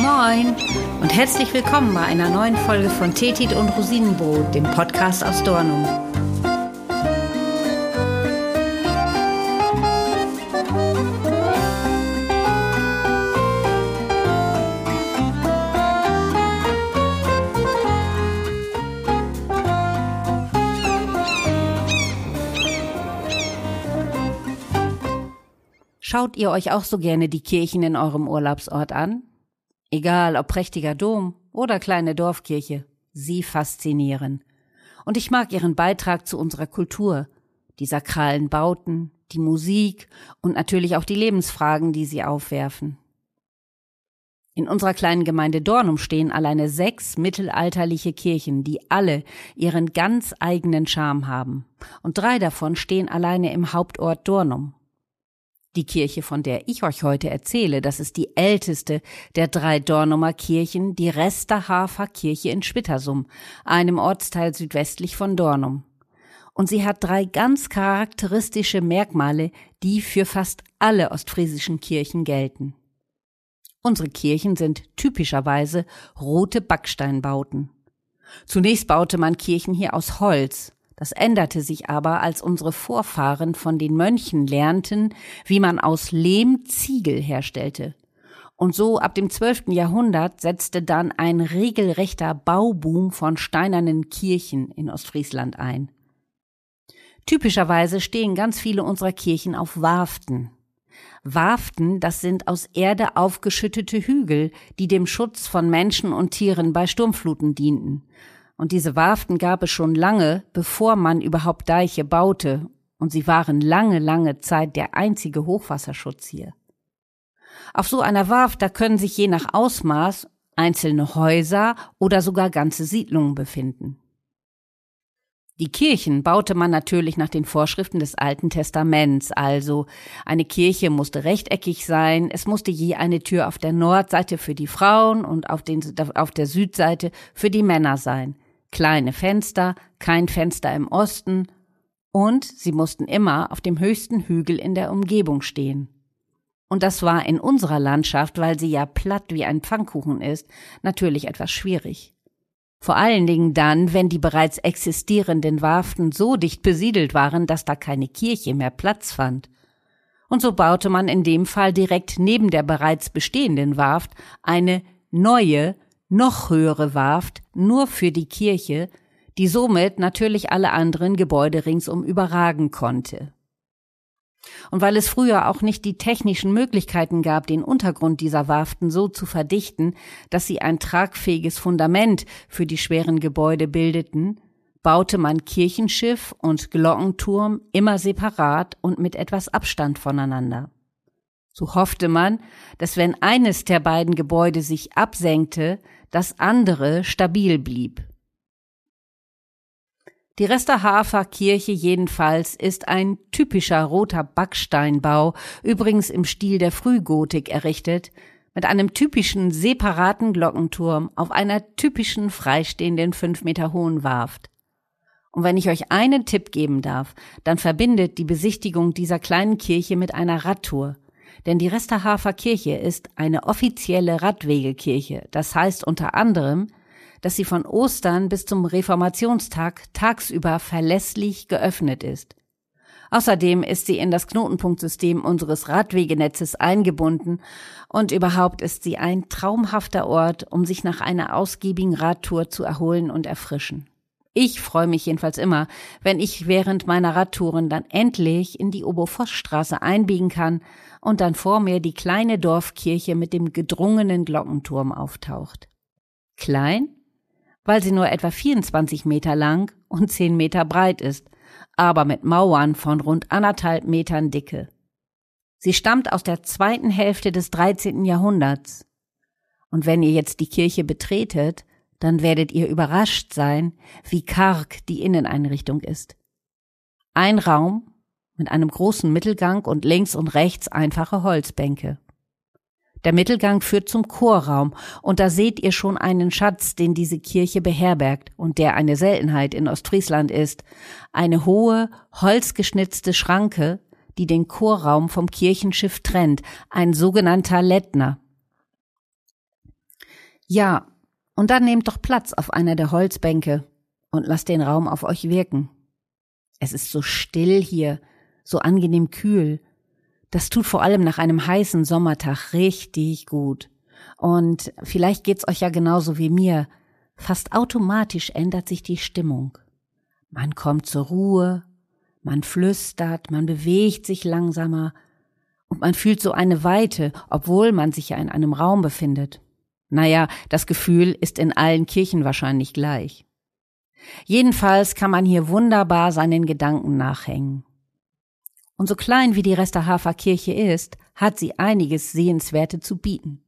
Moin und herzlich willkommen bei einer neuen Folge von Tetit und Rosinenbrot, dem Podcast aus Dornum. Schaut ihr euch auch so gerne die Kirchen in eurem Urlaubsort an? Egal ob prächtiger Dom oder kleine Dorfkirche, sie faszinieren. Und ich mag ihren Beitrag zu unserer Kultur, die sakralen Bauten, die Musik und natürlich auch die Lebensfragen, die sie aufwerfen. In unserer kleinen Gemeinde Dornum stehen alleine sechs mittelalterliche Kirchen, die alle ihren ganz eigenen Charme haben. Und drei davon stehen alleine im Hauptort Dornum. Die Kirche, von der ich euch heute erzähle, das ist die älteste der drei Dornumer Kirchen, die Resterhafer Kirche in Spittersum, einem Ortsteil südwestlich von Dornum. Und sie hat drei ganz charakteristische Merkmale, die für fast alle ostfriesischen Kirchen gelten. Unsere Kirchen sind typischerweise rote Backsteinbauten. Zunächst baute man Kirchen hier aus Holz, das änderte sich aber, als unsere Vorfahren von den Mönchen lernten, wie man aus Lehm Ziegel herstellte. Und so ab dem zwölften Jahrhundert setzte dann ein regelrechter Bauboom von steinernen Kirchen in Ostfriesland ein. Typischerweise stehen ganz viele unserer Kirchen auf Warften. Warften, das sind aus Erde aufgeschüttete Hügel, die dem Schutz von Menschen und Tieren bei Sturmfluten dienten. Und diese Warften gab es schon lange, bevor man überhaupt Deiche baute, und sie waren lange, lange Zeit der einzige Hochwasserschutz hier. Auf so einer Warft, da können sich je nach Ausmaß einzelne Häuser oder sogar ganze Siedlungen befinden. Die Kirchen baute man natürlich nach den Vorschriften des Alten Testaments, also eine Kirche musste rechteckig sein, es musste je eine Tür auf der Nordseite für die Frauen und auf, den, auf der Südseite für die Männer sein kleine Fenster, kein Fenster im Osten, und sie mussten immer auf dem höchsten Hügel in der Umgebung stehen. Und das war in unserer Landschaft, weil sie ja platt wie ein Pfannkuchen ist, natürlich etwas schwierig. Vor allen Dingen dann, wenn die bereits existierenden Warften so dicht besiedelt waren, dass da keine Kirche mehr Platz fand. Und so baute man in dem Fall direkt neben der bereits bestehenden Warft eine neue, noch höhere Warft nur für die Kirche, die somit natürlich alle anderen Gebäude ringsum überragen konnte. Und weil es früher auch nicht die technischen Möglichkeiten gab, den Untergrund dieser Warften so zu verdichten, dass sie ein tragfähiges Fundament für die schweren Gebäude bildeten, baute man Kirchenschiff und Glockenturm immer separat und mit etwas Abstand voneinander. So hoffte man, dass wenn eines der beiden Gebäude sich absenkte, das andere stabil blieb. Die Resterhafer Kirche jedenfalls ist ein typischer roter Backsteinbau, übrigens im Stil der Frühgotik errichtet, mit einem typischen separaten Glockenturm auf einer typischen freistehenden fünf Meter hohen Warft. Und wenn ich euch einen Tipp geben darf, dann verbindet die Besichtigung dieser kleinen Kirche mit einer Radtour – denn die Resterhafer Kirche ist eine offizielle Radwegekirche. Das heißt unter anderem, dass sie von Ostern bis zum Reformationstag tagsüber verlässlich geöffnet ist. Außerdem ist sie in das Knotenpunktsystem unseres Radwegenetzes eingebunden und überhaupt ist sie ein traumhafter Ort, um sich nach einer ausgiebigen Radtour zu erholen und erfrischen. Ich freue mich jedenfalls immer, wenn ich während meiner Radtouren dann endlich in die Oberforststraße einbiegen kann und dann vor mir die kleine Dorfkirche mit dem gedrungenen Glockenturm auftaucht. Klein? Weil sie nur etwa 24 Meter lang und 10 Meter breit ist, aber mit Mauern von rund anderthalb Metern Dicke. Sie stammt aus der zweiten Hälfte des 13. Jahrhunderts. Und wenn ihr jetzt die Kirche betretet, dann werdet ihr überrascht sein, wie karg die Inneneinrichtung ist. Ein Raum mit einem großen Mittelgang und links und rechts einfache Holzbänke. Der Mittelgang führt zum Chorraum, und da seht ihr schon einen Schatz, den diese Kirche beherbergt und der eine Seltenheit in Ostfriesland ist. Eine hohe, holzgeschnitzte Schranke, die den Chorraum vom Kirchenschiff trennt, ein sogenannter Lettner. Ja, und dann nehmt doch Platz auf einer der Holzbänke und lasst den Raum auf euch wirken. Es ist so still hier, so angenehm kühl. Das tut vor allem nach einem heißen Sommertag richtig gut. Und vielleicht geht's euch ja genauso wie mir. Fast automatisch ändert sich die Stimmung. Man kommt zur Ruhe, man flüstert, man bewegt sich langsamer und man fühlt so eine Weite, obwohl man sich ja in einem Raum befindet. Naja, das Gefühl ist in allen Kirchen wahrscheinlich gleich. Jedenfalls kann man hier wunderbar seinen Gedanken nachhängen. Und so klein wie die Resterhafer Kirche ist, hat sie einiges Sehenswerte zu bieten.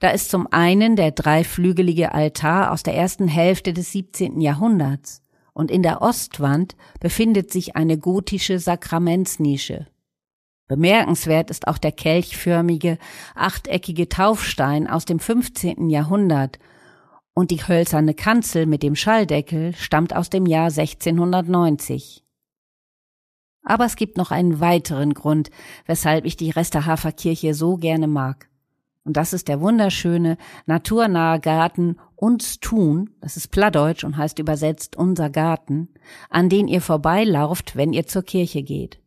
Da ist zum einen der dreiflügelige Altar aus der ersten Hälfte des 17. Jahrhunderts und in der Ostwand befindet sich eine gotische Sakramentsnische. Bemerkenswert ist auch der kelchförmige, achteckige Taufstein aus dem 15. Jahrhundert und die hölzerne Kanzel mit dem Schalldeckel stammt aus dem Jahr 1690. Aber es gibt noch einen weiteren Grund, weshalb ich die Resterhafer Kirche so gerne mag. Und das ist der wunderschöne, naturnahe Garten uns tun, das ist Plattdeutsch und heißt übersetzt unser Garten, an den ihr vorbeilauft, wenn ihr zur Kirche geht.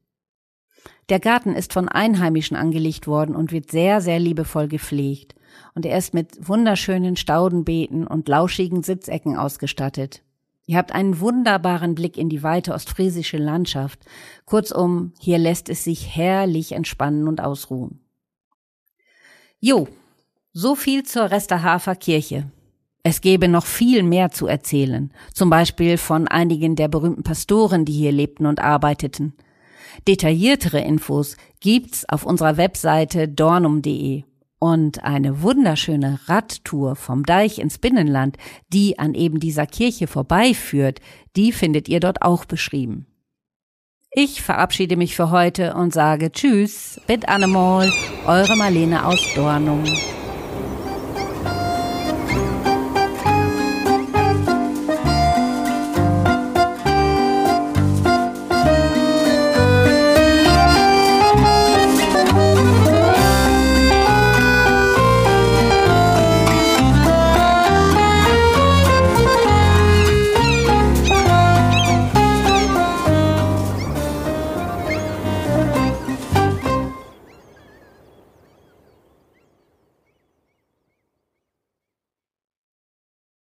Der Garten ist von Einheimischen angelegt worden und wird sehr, sehr liebevoll gepflegt und er ist mit wunderschönen Staudenbeeten und lauschigen Sitzecken ausgestattet. Ihr habt einen wunderbaren Blick in die weite ostfriesische Landschaft. Kurzum, hier lässt es sich herrlich entspannen und ausruhen. Jo, so viel zur Resterhafer Kirche. Es gäbe noch viel mehr zu erzählen, zum Beispiel von einigen der berühmten Pastoren, die hier lebten und arbeiteten. Detailliertere Infos gibt's auf unserer Webseite dornum.de und eine wunderschöne Radtour vom Deich ins Binnenland, die an eben dieser Kirche vorbeiführt, die findet ihr dort auch beschrieben. Ich verabschiede mich für heute und sage Tschüss, bit animal, eure Marlene aus Dornum.